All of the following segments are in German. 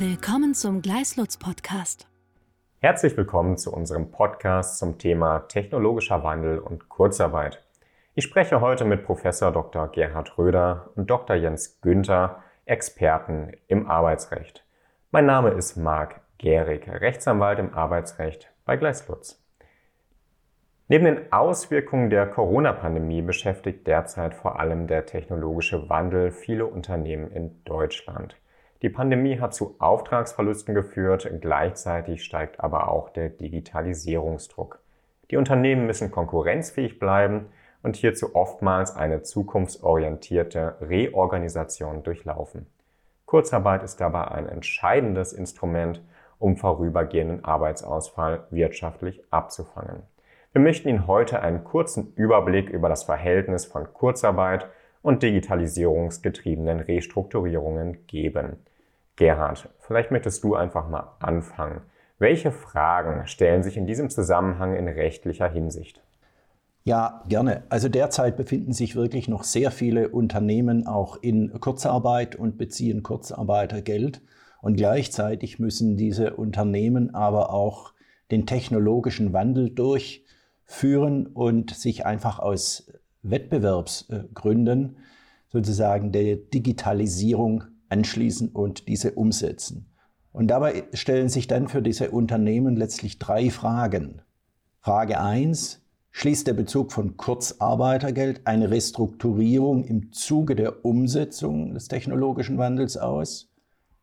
Willkommen zum Gleislutz Podcast. Herzlich willkommen zu unserem Podcast zum Thema technologischer Wandel und Kurzarbeit. Ich spreche heute mit Professor Dr. Gerhard Röder und Dr. Jens Günther, Experten im Arbeitsrecht. Mein Name ist Marc Gehrig, Rechtsanwalt im Arbeitsrecht bei Gleislutz. Neben den Auswirkungen der Corona-Pandemie beschäftigt derzeit vor allem der technologische Wandel viele Unternehmen in Deutschland. Die Pandemie hat zu Auftragsverlusten geführt, gleichzeitig steigt aber auch der Digitalisierungsdruck. Die Unternehmen müssen konkurrenzfähig bleiben und hierzu oftmals eine zukunftsorientierte Reorganisation durchlaufen. Kurzarbeit ist dabei ein entscheidendes Instrument, um vorübergehenden Arbeitsausfall wirtschaftlich abzufangen. Wir möchten Ihnen heute einen kurzen Überblick über das Verhältnis von Kurzarbeit und digitalisierungsgetriebenen Restrukturierungen geben. Gerhard, vielleicht möchtest du einfach mal anfangen. Welche Fragen stellen sich in diesem Zusammenhang in rechtlicher Hinsicht? Ja, gerne. Also derzeit befinden sich wirklich noch sehr viele Unternehmen auch in Kurzarbeit und beziehen Kurzarbeitergeld. Und gleichzeitig müssen diese Unternehmen aber auch den technologischen Wandel durch führen und sich einfach aus Wettbewerbsgründen sozusagen der Digitalisierung anschließen und diese umsetzen. Und dabei stellen sich dann für diese Unternehmen letztlich drei Fragen. Frage 1, schließt der Bezug von Kurzarbeitergeld eine Restrukturierung im Zuge der Umsetzung des technologischen Wandels aus?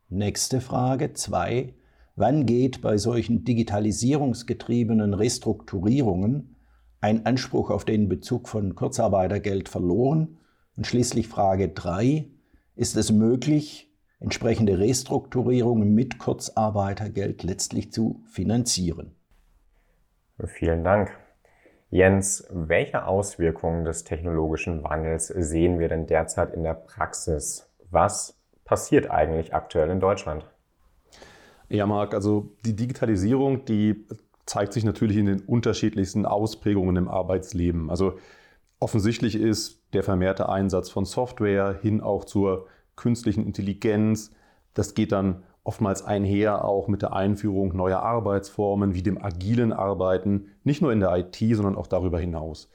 Nächste Frage 2, wann geht bei solchen digitalisierungsgetriebenen Restrukturierungen ein Anspruch auf den Bezug von Kurzarbeitergeld verloren? Und schließlich Frage 3. Ist es möglich, entsprechende Restrukturierungen mit Kurzarbeitergeld letztlich zu finanzieren? Vielen Dank. Jens, welche Auswirkungen des technologischen Wandels sehen wir denn derzeit in der Praxis? Was passiert eigentlich aktuell in Deutschland? Ja, Marc, also die Digitalisierung, die zeigt sich natürlich in den unterschiedlichsten Ausprägungen im Arbeitsleben. Also offensichtlich ist der vermehrte Einsatz von Software hin auch zur künstlichen Intelligenz. Das geht dann oftmals einher auch mit der Einführung neuer Arbeitsformen wie dem agilen Arbeiten, nicht nur in der IT, sondern auch darüber hinaus.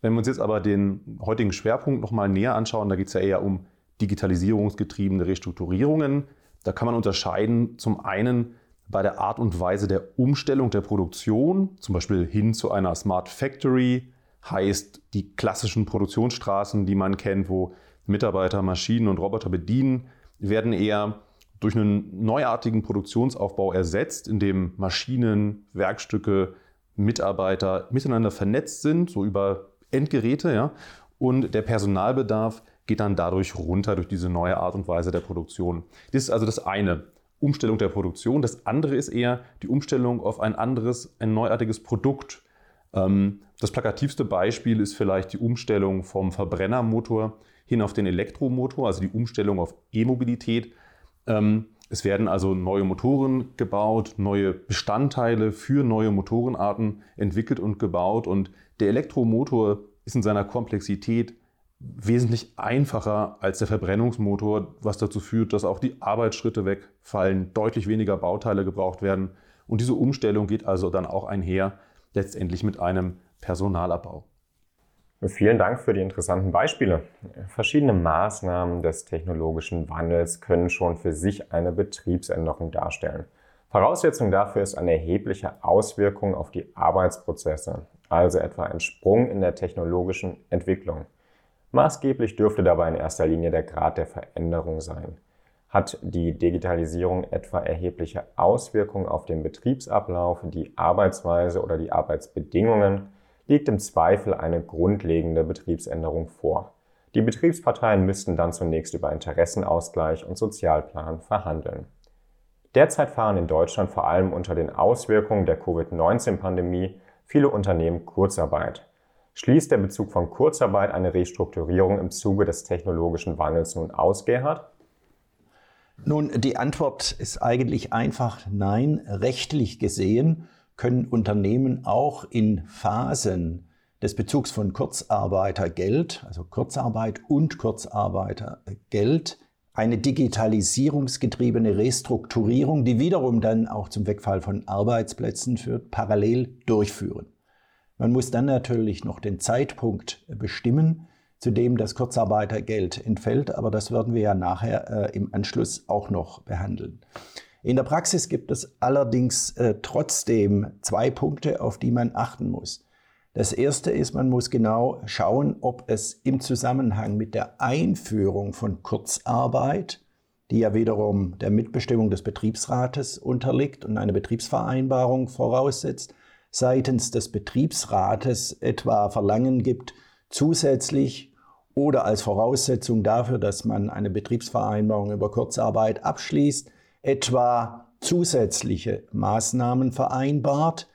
Wenn wir uns jetzt aber den heutigen Schwerpunkt nochmal näher anschauen, da geht es ja eher um digitalisierungsgetriebene Restrukturierungen. Da kann man unterscheiden zum einen bei der Art und Weise der Umstellung der Produktion, zum Beispiel hin zu einer Smart Factory, heißt die klassischen Produktionsstraßen, die man kennt, wo Mitarbeiter Maschinen und Roboter bedienen, werden eher durch einen neuartigen Produktionsaufbau ersetzt, in dem Maschinen, Werkstücke, Mitarbeiter miteinander vernetzt sind, so über Endgeräte, ja, und der Personalbedarf geht dann dadurch runter durch diese neue Art und Weise der Produktion. Das ist also das eine. Umstellung der Produktion. Das andere ist eher die Umstellung auf ein anderes, ein neuartiges Produkt. Ähm, das plakativste Beispiel ist vielleicht die Umstellung vom Verbrennermotor hin auf den Elektromotor, also die Umstellung auf E-Mobilität. Ähm, es werden also neue Motoren gebaut, neue Bestandteile für neue Motorenarten entwickelt und gebaut und der Elektromotor ist in seiner Komplexität wesentlich einfacher als der Verbrennungsmotor, was dazu führt, dass auch die Arbeitsschritte wegfallen, deutlich weniger Bauteile gebraucht werden. Und diese Umstellung geht also dann auch einher, letztendlich mit einem Personalabbau. Vielen Dank für die interessanten Beispiele. Verschiedene Maßnahmen des technologischen Wandels können schon für sich eine Betriebsänderung darstellen. Voraussetzung dafür ist eine erhebliche Auswirkung auf die Arbeitsprozesse, also etwa ein Sprung in der technologischen Entwicklung. Maßgeblich dürfte dabei in erster Linie der Grad der Veränderung sein. Hat die Digitalisierung etwa erhebliche Auswirkungen auf den Betriebsablauf, die Arbeitsweise oder die Arbeitsbedingungen, liegt im Zweifel eine grundlegende Betriebsänderung vor. Die Betriebsparteien müssten dann zunächst über Interessenausgleich und Sozialplan verhandeln. Derzeit fahren in Deutschland vor allem unter den Auswirkungen der Covid-19-Pandemie viele Unternehmen Kurzarbeit. Schließt der Bezug von Kurzarbeit eine Restrukturierung im Zuge des technologischen Wandels nun aus, Gerhard? Nun, die Antwort ist eigentlich einfach nein. Rechtlich gesehen können Unternehmen auch in Phasen des Bezugs von Kurzarbeitergeld, also Kurzarbeit und Kurzarbeitergeld, eine digitalisierungsgetriebene Restrukturierung, die wiederum dann auch zum Wegfall von Arbeitsplätzen führt, parallel durchführen. Man muss dann natürlich noch den Zeitpunkt bestimmen, zu dem das Kurzarbeitergeld entfällt, aber das werden wir ja nachher äh, im Anschluss auch noch behandeln. In der Praxis gibt es allerdings äh, trotzdem zwei Punkte, auf die man achten muss. Das erste ist, man muss genau schauen, ob es im Zusammenhang mit der Einführung von Kurzarbeit, die ja wiederum der Mitbestimmung des Betriebsrates unterliegt und eine Betriebsvereinbarung voraussetzt, seitens des Betriebsrates etwa Verlangen gibt, zusätzlich oder als Voraussetzung dafür, dass man eine Betriebsvereinbarung über Kurzarbeit abschließt, etwa zusätzliche Maßnahmen vereinbart,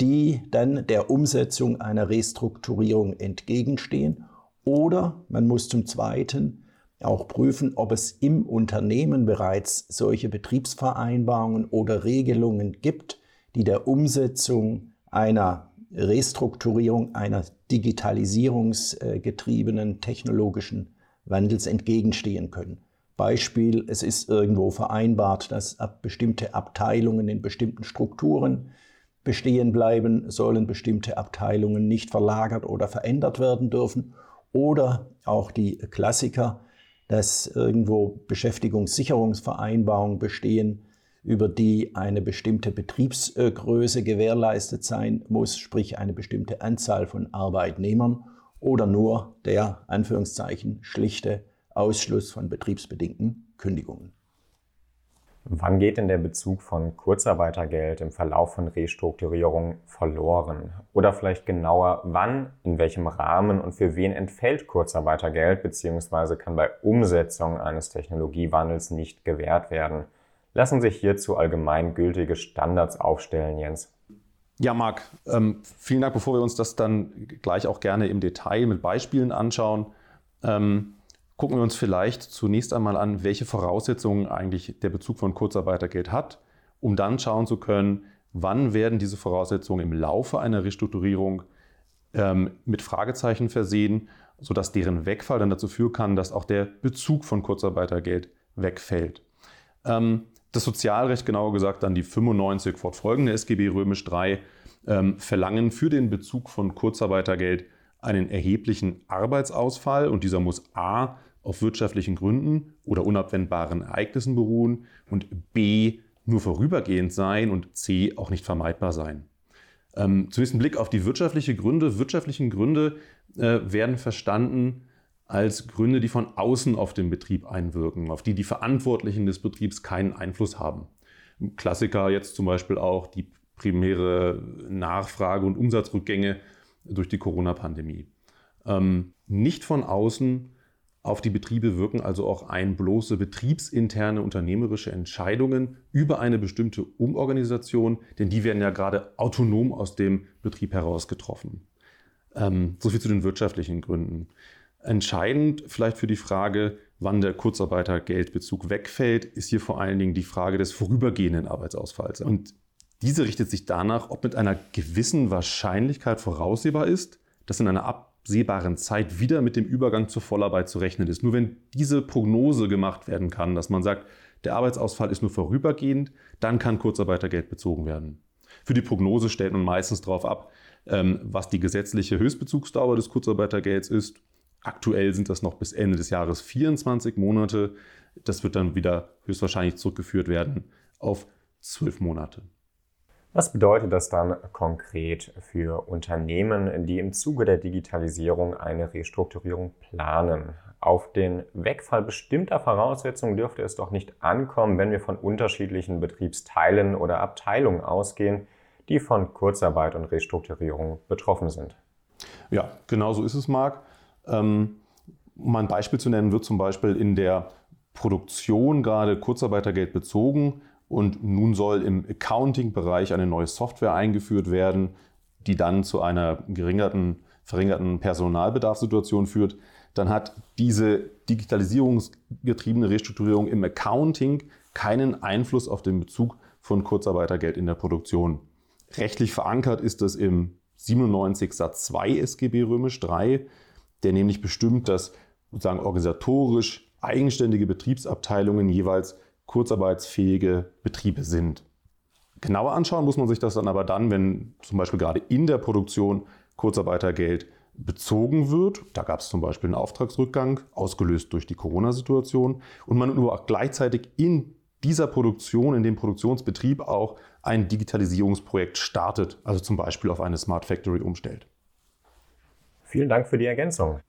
die dann der Umsetzung einer Restrukturierung entgegenstehen. Oder man muss zum Zweiten auch prüfen, ob es im Unternehmen bereits solche Betriebsvereinbarungen oder Regelungen gibt, die der Umsetzung einer Restrukturierung einer digitalisierungsgetriebenen technologischen Wandels entgegenstehen können. Beispiel, es ist irgendwo vereinbart, dass bestimmte Abteilungen in bestimmten Strukturen bestehen bleiben sollen, bestimmte Abteilungen nicht verlagert oder verändert werden dürfen. Oder auch die Klassiker, dass irgendwo Beschäftigungssicherungsvereinbarungen bestehen, über die eine bestimmte Betriebsgröße gewährleistet sein muss, sprich eine bestimmte Anzahl von Arbeitnehmern oder nur der Anführungszeichen schlichte Ausschluss von betriebsbedingten Kündigungen. Wann geht denn der Bezug von Kurzarbeitergeld im Verlauf von Restrukturierung verloren? Oder vielleicht genauer, wann, in welchem Rahmen und für wen entfällt Kurzarbeitergeld bzw. kann bei Umsetzung eines Technologiewandels nicht gewährt werden? Lassen sich hierzu allgemeingültige Standards aufstellen, Jens? Ja, Marc, ähm, vielen Dank, bevor wir uns das dann gleich auch gerne im Detail mit Beispielen anschauen. Ähm, gucken wir uns vielleicht zunächst einmal an, welche Voraussetzungen eigentlich der Bezug von Kurzarbeitergeld hat, um dann schauen zu können, wann werden diese Voraussetzungen im Laufe einer Restrukturierung ähm, mit Fragezeichen versehen, sodass deren Wegfall dann dazu führen kann, dass auch der Bezug von Kurzarbeitergeld wegfällt. Ähm, das Sozialrecht, genauer gesagt dann die 95 fortfolgende SGB Römisch 3, ähm, verlangen für den Bezug von Kurzarbeitergeld einen erheblichen Arbeitsausfall und dieser muss a auf wirtschaftlichen Gründen oder unabwendbaren Ereignissen beruhen und b nur vorübergehend sein und c auch nicht vermeidbar sein. Ähm, zunächst ein Blick auf die wirtschaftlichen Gründe. Wirtschaftlichen Gründe äh, werden verstanden als Gründe, die von außen auf den Betrieb einwirken, auf die die Verantwortlichen des Betriebs keinen Einfluss haben. Klassiker jetzt zum Beispiel auch die primäre Nachfrage und Umsatzrückgänge durch die Corona-Pandemie. Ähm, nicht von außen auf die Betriebe wirken also auch ein bloße betriebsinterne unternehmerische Entscheidungen über eine bestimmte Umorganisation, denn die werden ja gerade autonom aus dem Betrieb heraus getroffen. Ähm, so viel zu den wirtschaftlichen Gründen. Entscheidend vielleicht für die Frage, wann der Kurzarbeitergeldbezug wegfällt, ist hier vor allen Dingen die Frage des vorübergehenden Arbeitsausfalls. Und diese richtet sich danach, ob mit einer gewissen Wahrscheinlichkeit voraussehbar ist, dass in einer absehbaren Zeit wieder mit dem Übergang zur Vollarbeit zu rechnen ist. Nur wenn diese Prognose gemacht werden kann, dass man sagt, der Arbeitsausfall ist nur vorübergehend, dann kann Kurzarbeitergeld bezogen werden. Für die Prognose stellt man meistens darauf ab, ähm, was die gesetzliche Höchstbezugsdauer des Kurzarbeitergelds ist. Aktuell sind das noch bis Ende des Jahres 24 Monate. Das wird dann wieder höchstwahrscheinlich zurückgeführt werden auf zwölf Monate. Was bedeutet das dann konkret für Unternehmen, die im Zuge der Digitalisierung eine Restrukturierung planen? Auf den Wegfall bestimmter Voraussetzungen dürfte es doch nicht ankommen, wenn wir von unterschiedlichen Betriebsteilen oder Abteilungen ausgehen, die von Kurzarbeit und Restrukturierung betroffen sind. Ja, genau so ist es, Marc. Ähm, um ein Beispiel zu nennen, wird zum Beispiel in der Produktion gerade Kurzarbeitergeld bezogen und nun soll im Accounting-Bereich eine neue Software eingeführt werden, die dann zu einer geringerten, verringerten Personalbedarfssituation führt. Dann hat diese digitalisierungsgetriebene Restrukturierung im Accounting keinen Einfluss auf den Bezug von Kurzarbeitergeld in der Produktion. Rechtlich verankert ist das im 97 Satz 2 SGB Römisch 3, der nämlich bestimmt, dass sozusagen organisatorisch eigenständige Betriebsabteilungen jeweils kurzarbeitsfähige Betriebe sind. Genauer anschauen muss man sich das dann aber dann, wenn zum Beispiel gerade in der Produktion Kurzarbeitergeld bezogen wird. Da gab es zum Beispiel einen Auftragsrückgang, ausgelöst durch die Corona-Situation. Und man nur auch gleichzeitig in dieser Produktion, in dem Produktionsbetrieb auch ein Digitalisierungsprojekt startet, also zum Beispiel auf eine Smart Factory umstellt. Vielen Dank für die Ergänzung.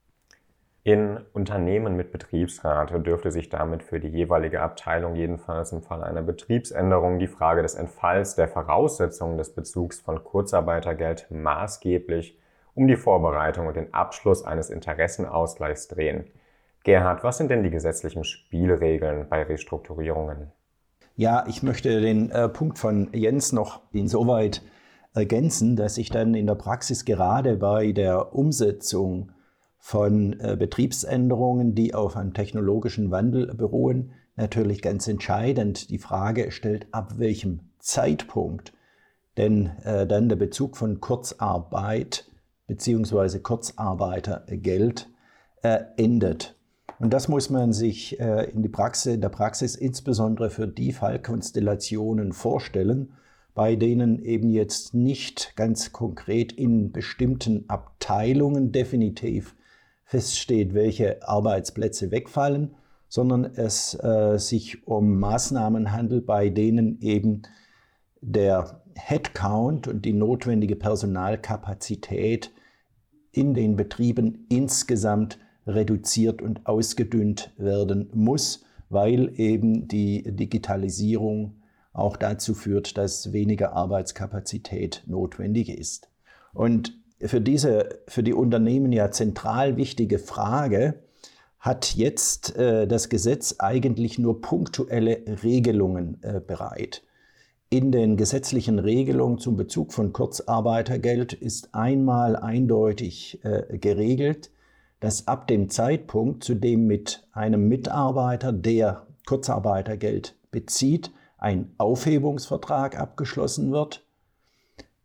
In Unternehmen mit Betriebsrat dürfte sich damit für die jeweilige Abteilung jedenfalls im Fall einer Betriebsänderung die Frage des Entfalls der Voraussetzungen des Bezugs von Kurzarbeitergeld maßgeblich um die Vorbereitung und den Abschluss eines Interessenausgleichs drehen. Gerhard, was sind denn die gesetzlichen Spielregeln bei Restrukturierungen? Ja, ich möchte den äh, Punkt von Jens noch insoweit ergänzen, dass ich dann in der Praxis gerade bei der Umsetzung von äh, Betriebsänderungen, die auf einem technologischen Wandel beruhen, natürlich ganz entscheidend die Frage stellt, ab welchem Zeitpunkt denn äh, dann der Bezug von Kurzarbeit bzw. Kurzarbeitergeld äh, endet. Und das muss man sich äh, in, die Praxis, in der Praxis insbesondere für die Fallkonstellationen vorstellen, bei denen eben jetzt nicht ganz konkret in bestimmten Abteilungen definitiv feststeht, welche Arbeitsplätze wegfallen, sondern es äh, sich um Maßnahmen handelt, bei denen eben der Headcount und die notwendige Personalkapazität in den Betrieben insgesamt reduziert und ausgedünnt werden muss, weil eben die Digitalisierung auch dazu führt, dass weniger Arbeitskapazität notwendig ist. Und für diese für die Unternehmen ja zentral wichtige Frage hat jetzt äh, das Gesetz eigentlich nur punktuelle Regelungen äh, bereit. In den gesetzlichen Regelungen zum Bezug von Kurzarbeitergeld ist einmal eindeutig äh, geregelt, dass ab dem Zeitpunkt, zu dem mit einem Mitarbeiter, der Kurzarbeitergeld bezieht, ein Aufhebungsvertrag abgeschlossen wird,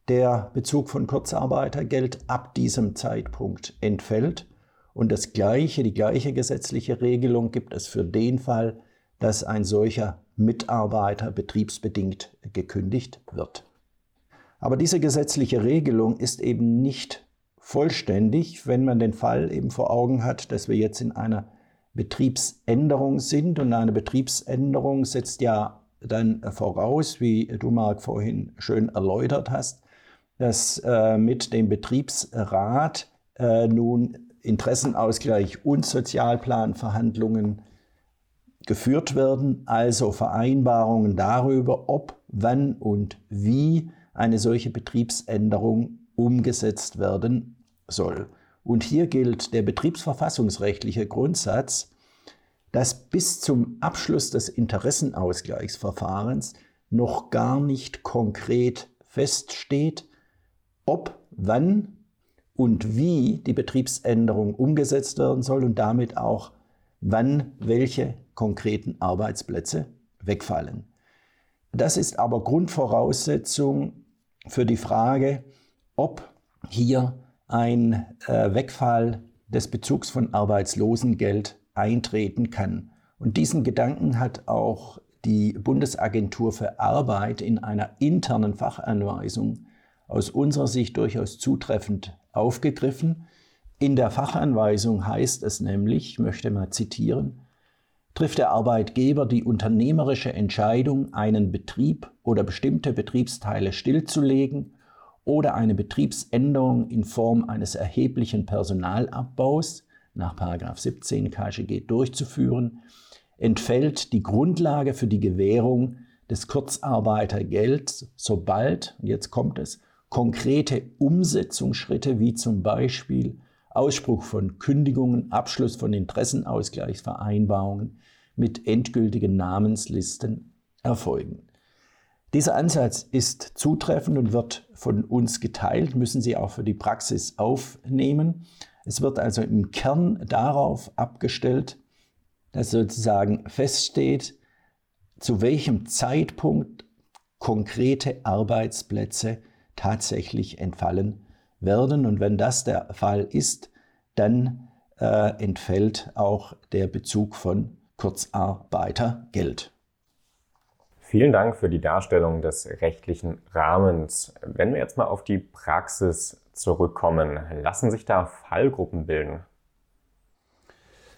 der Bezug von Kurzarbeitergeld ab diesem Zeitpunkt entfällt. Und das gleiche, die gleiche gesetzliche Regelung gibt es für den Fall, dass ein solcher Mitarbeiter betriebsbedingt gekündigt wird. Aber diese gesetzliche Regelung ist eben nicht vollständig, wenn man den Fall eben vor Augen hat, dass wir jetzt in einer Betriebsänderung sind. Und eine Betriebsänderung setzt ja dann voraus, wie du, Marc, vorhin schön erläutert hast, dass äh, mit dem Betriebsrat äh, nun Interessenausgleich und Sozialplanverhandlungen geführt werden, also Vereinbarungen darüber, ob, wann und wie eine solche Betriebsänderung umgesetzt werden soll. Und hier gilt der betriebsverfassungsrechtliche Grundsatz, dass bis zum Abschluss des Interessenausgleichsverfahrens noch gar nicht konkret feststeht, ob, wann und wie die Betriebsänderung umgesetzt werden soll und damit auch wann welche konkreten Arbeitsplätze wegfallen. Das ist aber Grundvoraussetzung für die Frage, ob hier ein äh, Wegfall des Bezugs von Arbeitslosengeld eintreten kann. Und diesen Gedanken hat auch die Bundesagentur für Arbeit in einer internen Fachanweisung aus unserer Sicht durchaus zutreffend aufgegriffen. In der Fachanweisung heißt es nämlich, ich möchte mal zitieren, trifft der Arbeitgeber die unternehmerische Entscheidung, einen Betrieb oder bestimmte Betriebsteile stillzulegen oder eine Betriebsänderung in Form eines erheblichen Personalabbaus nach 17 KGG durchzuführen, entfällt die Grundlage für die Gewährung des Kurzarbeitergelds, sobald, jetzt kommt es, konkrete Umsetzungsschritte wie zum Beispiel Ausspruch von Kündigungen, Abschluss von Interessenausgleichsvereinbarungen mit endgültigen Namenslisten erfolgen. Dieser Ansatz ist zutreffend und wird von uns geteilt, müssen Sie auch für die Praxis aufnehmen. Es wird also im Kern darauf abgestellt, dass sozusagen feststeht, zu welchem Zeitpunkt konkrete Arbeitsplätze tatsächlich entfallen werden. Und wenn das der Fall ist, dann äh, entfällt auch der Bezug von Kurzarbeitergeld. Vielen Dank für die Darstellung des rechtlichen Rahmens. Wenn wir jetzt mal auf die Praxis zurückkommen, lassen sich da Fallgruppen bilden?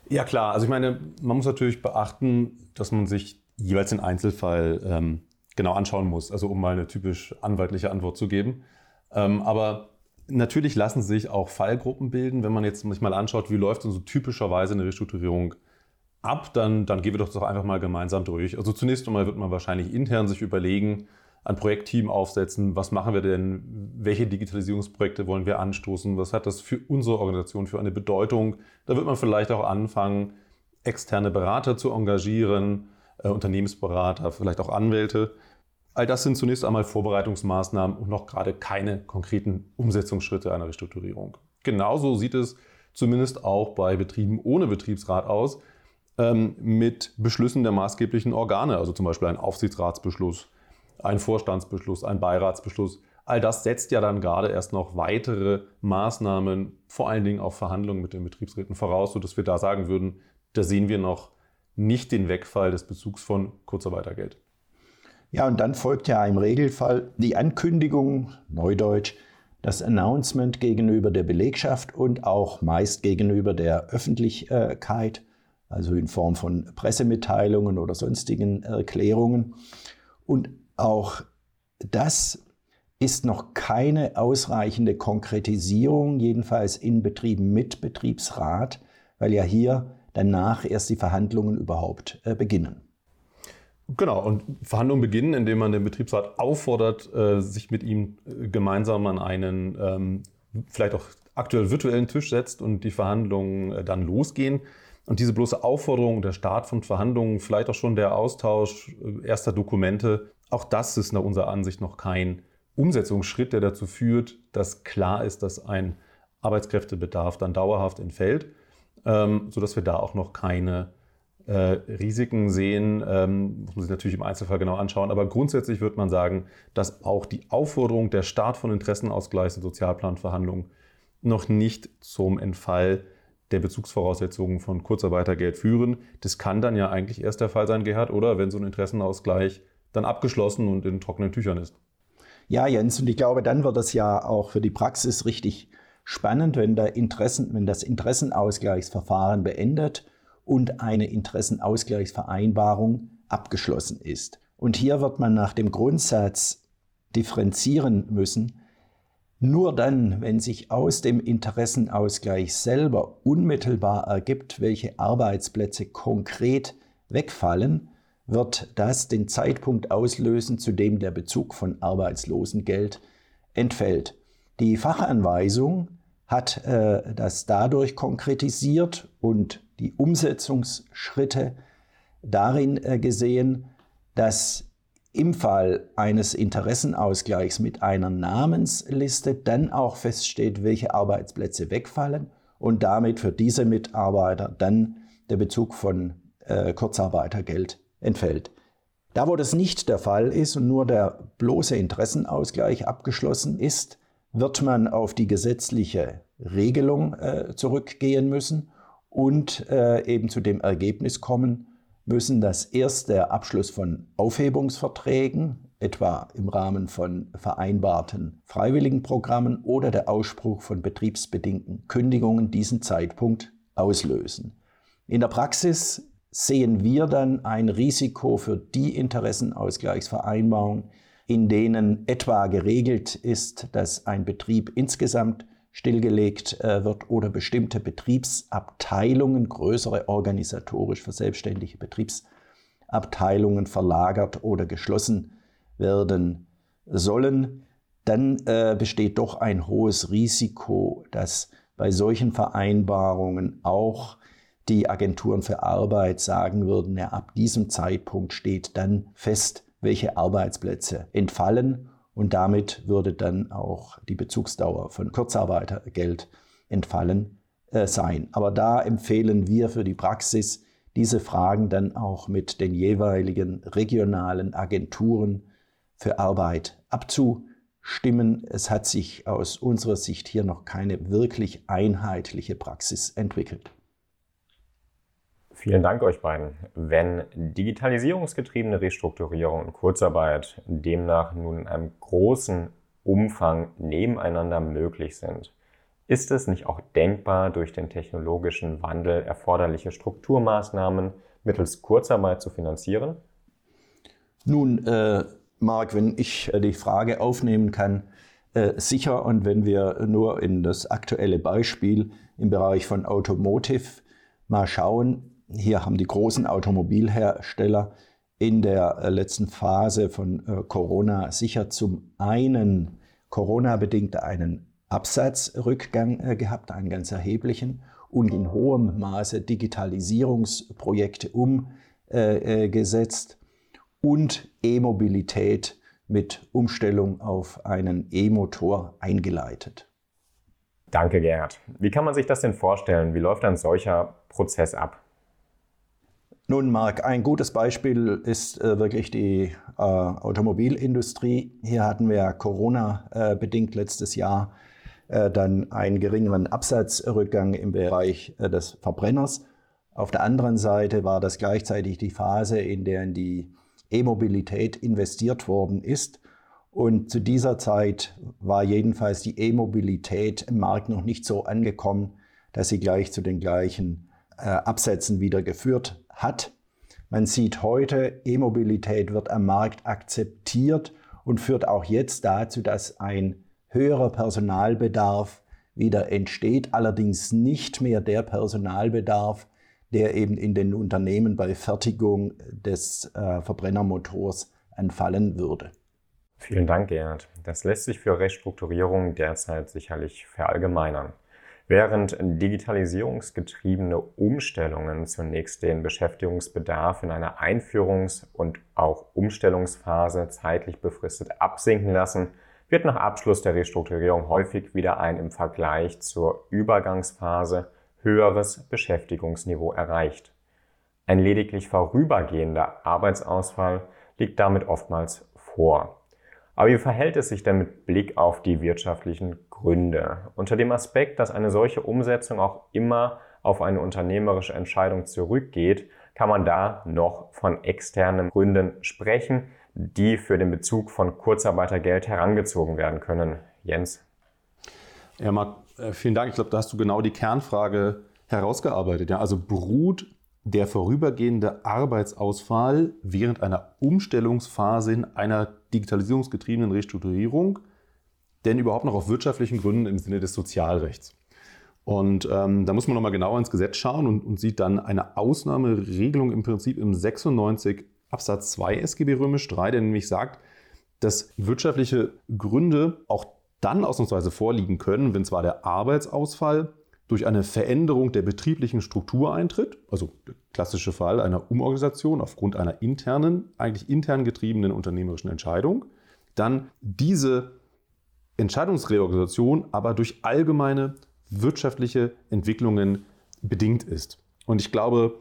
Ja klar, also ich meine, man muss natürlich beachten, dass man sich jeweils den Einzelfall ähm, genau anschauen muss, also um mal eine typisch anwaltliche Antwort zu geben. Ähm, aber natürlich lassen sich auch Fallgruppen bilden. Wenn man jetzt sich mal anschaut, wie läuft so typischerweise eine Restrukturierung ab, dann, dann gehen wir doch einfach mal gemeinsam durch. Also zunächst einmal wird man wahrscheinlich intern sich überlegen, ein Projektteam aufsetzen, was machen wir denn, welche Digitalisierungsprojekte wollen wir anstoßen, was hat das für unsere Organisation für eine Bedeutung. Da wird man vielleicht auch anfangen, externe Berater zu engagieren, äh, Unternehmensberater, vielleicht auch Anwälte. All das sind zunächst einmal Vorbereitungsmaßnahmen und noch gerade keine konkreten Umsetzungsschritte einer Restrukturierung. Genauso sieht es zumindest auch bei Betrieben ohne Betriebsrat aus ähm, mit Beschlüssen der maßgeblichen Organe, also zum Beispiel ein Aufsichtsratsbeschluss, ein Vorstandsbeschluss, ein Beiratsbeschluss. All das setzt ja dann gerade erst noch weitere Maßnahmen, vor allen Dingen auch Verhandlungen mit den Betriebsräten voraus, sodass wir da sagen würden, da sehen wir noch nicht den Wegfall des Bezugs von Kurzarbeitergeld. Ja, und dann folgt ja im Regelfall die Ankündigung, Neudeutsch, das Announcement gegenüber der Belegschaft und auch meist gegenüber der Öffentlichkeit also in Form von Pressemitteilungen oder sonstigen Erklärungen. Und auch das ist noch keine ausreichende Konkretisierung, jedenfalls in Betrieben mit Betriebsrat, weil ja hier danach erst die Verhandlungen überhaupt äh, beginnen. Genau, und Verhandlungen beginnen, indem man den Betriebsrat auffordert, äh, sich mit ihm äh, gemeinsam an einen ähm, vielleicht auch aktuell virtuellen Tisch setzt und die Verhandlungen dann losgehen. Und diese bloße Aufforderung, der Start von Verhandlungen, vielleicht auch schon der Austausch äh, erster Dokumente, auch das ist nach unserer Ansicht noch kein Umsetzungsschritt, der dazu führt, dass klar ist, dass ein Arbeitskräftebedarf dann dauerhaft entfällt, ähm, sodass wir da auch noch keine äh, Risiken sehen. Ähm, muss man sich natürlich im Einzelfall genau anschauen. Aber grundsätzlich wird man sagen, dass auch die Aufforderung, der Start von Interessenausgleichs- und Sozialplanverhandlungen noch nicht zum Entfall der Bezugsvoraussetzungen von Kurzarbeitergeld führen. Das kann dann ja eigentlich erst der Fall sein, Gerhard, oder wenn so ein Interessenausgleich dann abgeschlossen und in trockenen Tüchern ist. Ja, Jens, und ich glaube, dann wird es ja auch für die Praxis richtig spannend, wenn, Interessen, wenn das Interessenausgleichsverfahren beendet und eine Interessenausgleichsvereinbarung abgeschlossen ist. Und hier wird man nach dem Grundsatz differenzieren müssen, nur dann, wenn sich aus dem Interessenausgleich selber unmittelbar ergibt, welche Arbeitsplätze konkret wegfallen, wird das den Zeitpunkt auslösen, zu dem der Bezug von Arbeitslosengeld entfällt. Die Fachanweisung hat äh, das dadurch konkretisiert und die Umsetzungsschritte darin äh, gesehen, dass im Fall eines Interessenausgleichs mit einer Namensliste dann auch feststeht, welche Arbeitsplätze wegfallen und damit für diese Mitarbeiter dann der Bezug von äh, Kurzarbeitergeld entfällt. Da, wo das nicht der Fall ist und nur der bloße Interessenausgleich abgeschlossen ist, wird man auf die gesetzliche Regelung äh, zurückgehen müssen und äh, eben zu dem Ergebnis kommen, müssen das erst der Abschluss von Aufhebungsverträgen, etwa im Rahmen von vereinbarten Freiwilligenprogrammen oder der Ausspruch von betriebsbedingten Kündigungen diesen Zeitpunkt auslösen. In der Praxis sehen wir dann ein Risiko für die Interessenausgleichsvereinbarungen, in denen etwa geregelt ist, dass ein Betrieb insgesamt stillgelegt äh, wird oder bestimmte Betriebsabteilungen, größere organisatorisch verselbstständigte Betriebsabteilungen verlagert oder geschlossen werden sollen, dann äh, besteht doch ein hohes Risiko, dass bei solchen Vereinbarungen auch die Agenturen für Arbeit sagen würden, ja, ab diesem Zeitpunkt steht dann fest, welche Arbeitsplätze entfallen und damit würde dann auch die Bezugsdauer von Kurzarbeitergeld entfallen äh, sein. Aber da empfehlen wir für die Praxis, diese Fragen dann auch mit den jeweiligen regionalen Agenturen für Arbeit abzustimmen. Es hat sich aus unserer Sicht hier noch keine wirklich einheitliche Praxis entwickelt. Vielen Dank euch beiden. Wenn digitalisierungsgetriebene Restrukturierung und Kurzarbeit demnach nun in einem großen Umfang nebeneinander möglich sind, ist es nicht auch denkbar, durch den technologischen Wandel erforderliche Strukturmaßnahmen mittels Kurzarbeit zu finanzieren? Nun, äh, Marc, wenn ich äh, die Frage aufnehmen kann, äh, sicher und wenn wir nur in das aktuelle Beispiel im Bereich von Automotive mal schauen, hier haben die großen Automobilhersteller in der äh, letzten Phase von äh, Corona sicher zum einen Corona-bedingt einen Absatzrückgang äh, gehabt, einen ganz erheblichen, und in hohem Maße Digitalisierungsprojekte umgesetzt und E-Mobilität mit Umstellung auf einen E-Motor eingeleitet. Danke, Gerhard. Wie kann man sich das denn vorstellen? Wie läuft ein solcher Prozess ab? Nun, Marc, ein gutes Beispiel ist äh, wirklich die äh, Automobilindustrie. Hier hatten wir Corona-bedingt äh, letztes Jahr äh, dann einen geringeren Absatzrückgang im Bereich äh, des Verbrenners. Auf der anderen Seite war das gleichzeitig die Phase, in der in die E-Mobilität investiert worden ist. Und zu dieser Zeit war jedenfalls die E-Mobilität im Markt noch nicht so angekommen, dass sie gleich zu den gleichen äh, Absätzen wieder geführt hat. Man sieht heute, E-Mobilität wird am Markt akzeptiert und führt auch jetzt dazu, dass ein höherer Personalbedarf wieder entsteht, allerdings nicht mehr der Personalbedarf, der eben in den Unternehmen bei Fertigung des äh, Verbrennermotors anfallen würde. Vielen Dank, Gerhard. Das lässt sich für Restrukturierung derzeit sicherlich verallgemeinern. Während digitalisierungsgetriebene Umstellungen zunächst den Beschäftigungsbedarf in einer Einführungs- und auch Umstellungsphase zeitlich befristet absinken lassen, wird nach Abschluss der Restrukturierung häufig wieder ein im Vergleich zur Übergangsphase höheres Beschäftigungsniveau erreicht. Ein lediglich vorübergehender Arbeitsausfall liegt damit oftmals vor. Aber wie verhält es sich denn mit Blick auf die wirtschaftlichen Gründe? Unter dem Aspekt, dass eine solche Umsetzung auch immer auf eine unternehmerische Entscheidung zurückgeht, kann man da noch von externen Gründen sprechen, die für den Bezug von Kurzarbeitergeld herangezogen werden können. Jens? Ja, Marc, äh, vielen Dank. Ich glaube, da hast du genau die Kernfrage herausgearbeitet. Ja, also beruht der vorübergehende Arbeitsausfall während einer Umstellungsphase in einer digitalisierungsgetriebenen Restrukturierung denn überhaupt noch auf wirtschaftlichen Gründen im Sinne des Sozialrechts? Und ähm, da muss man nochmal genauer ins Gesetz schauen und, und, sieht dann eine Ausnahmeregelung im Prinzip im 96 Absatz 2 SGB Römisch 3, der nämlich sagt, dass wirtschaftliche Gründe auch dann ausnahmsweise vorliegen können, wenn zwar der Arbeitsausfall durch eine Veränderung der betrieblichen Struktur eintritt, also der klassische Fall einer Umorganisation aufgrund einer internen, eigentlich intern getriebenen unternehmerischen Entscheidung, dann diese Entscheidungsreorganisation aber durch allgemeine wirtschaftliche Entwicklungen bedingt ist. Und ich glaube,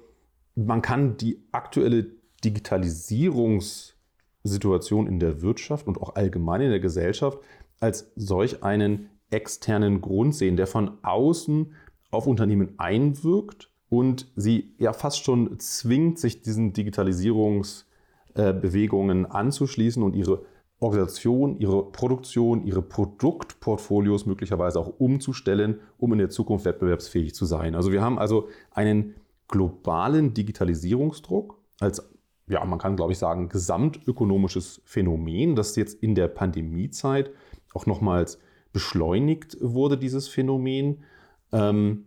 man kann die aktuelle Digitalisierungssituation in der Wirtschaft und auch allgemein in der Gesellschaft als solch einen externen Grund sehen, der von außen auf Unternehmen einwirkt und sie ja fast schon zwingt, sich diesen Digitalisierungsbewegungen anzuschließen und ihre Organisation, ihre Produktion, ihre Produktportfolios möglicherweise auch umzustellen, um in der Zukunft wettbewerbsfähig zu sein. Also wir haben also einen globalen Digitalisierungsdruck als, ja, man kann glaube ich sagen, gesamtökonomisches Phänomen, das jetzt in der Pandemiezeit auch nochmals beschleunigt wurde, dieses Phänomen. Ähm,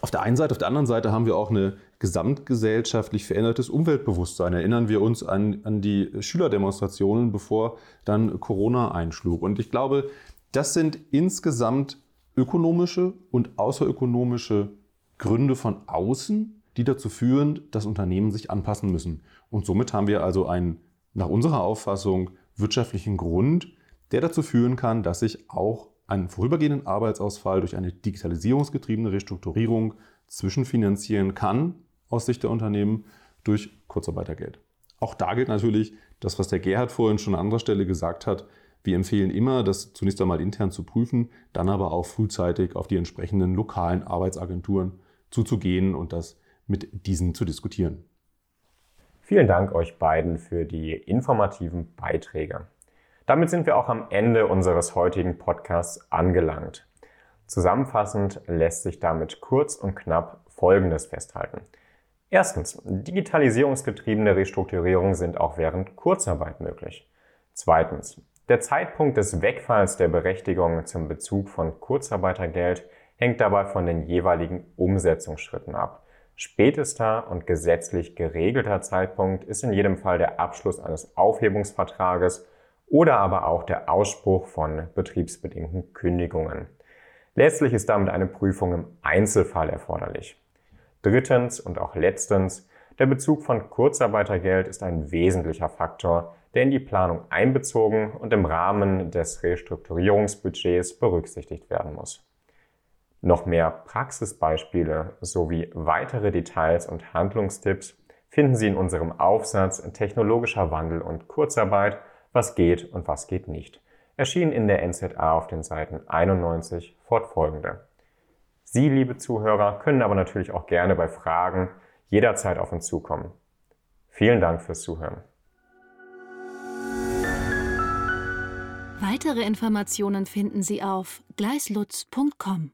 auf der einen Seite, auf der anderen Seite haben wir auch ein gesamtgesellschaftlich verändertes Umweltbewusstsein. Erinnern wir uns an, an die Schülerdemonstrationen, bevor dann Corona einschlug. Und ich glaube, das sind insgesamt ökonomische und außerökonomische Gründe von außen, die dazu führen, dass Unternehmen sich anpassen müssen. Und somit haben wir also einen, nach unserer Auffassung, wirtschaftlichen Grund, der dazu führen kann, dass sich auch einen vorübergehenden Arbeitsausfall durch eine digitalisierungsgetriebene Restrukturierung zwischenfinanzieren kann aus Sicht der Unternehmen durch Kurzarbeitergeld. Auch da gilt natürlich das, was der Gerhard vorhin schon an anderer Stelle gesagt hat. Wir empfehlen immer, das zunächst einmal intern zu prüfen, dann aber auch frühzeitig auf die entsprechenden lokalen Arbeitsagenturen zuzugehen und das mit diesen zu diskutieren. Vielen Dank euch beiden für die informativen Beiträge. Damit sind wir auch am Ende unseres heutigen Podcasts angelangt. Zusammenfassend lässt sich damit kurz und knapp Folgendes festhalten. Erstens, digitalisierungsgetriebene Restrukturierungen sind auch während Kurzarbeit möglich. Zweitens, der Zeitpunkt des Wegfalls der Berechtigung zum Bezug von Kurzarbeitergeld hängt dabei von den jeweiligen Umsetzungsschritten ab. Spätester und gesetzlich geregelter Zeitpunkt ist in jedem Fall der Abschluss eines Aufhebungsvertrages oder aber auch der Ausspruch von betriebsbedingten Kündigungen. Letztlich ist damit eine Prüfung im Einzelfall erforderlich. Drittens und auch letztens, der Bezug von Kurzarbeitergeld ist ein wesentlicher Faktor, der in die Planung einbezogen und im Rahmen des Restrukturierungsbudgets berücksichtigt werden muss. Noch mehr Praxisbeispiele sowie weitere Details und Handlungstipps finden Sie in unserem Aufsatz Technologischer Wandel und Kurzarbeit, was geht und was geht nicht, erschienen in der NZA auf den Seiten 91 fortfolgende. Sie, liebe Zuhörer, können aber natürlich auch gerne bei Fragen jederzeit auf uns zukommen. Vielen Dank fürs Zuhören. Weitere Informationen finden Sie auf gleislutz.com.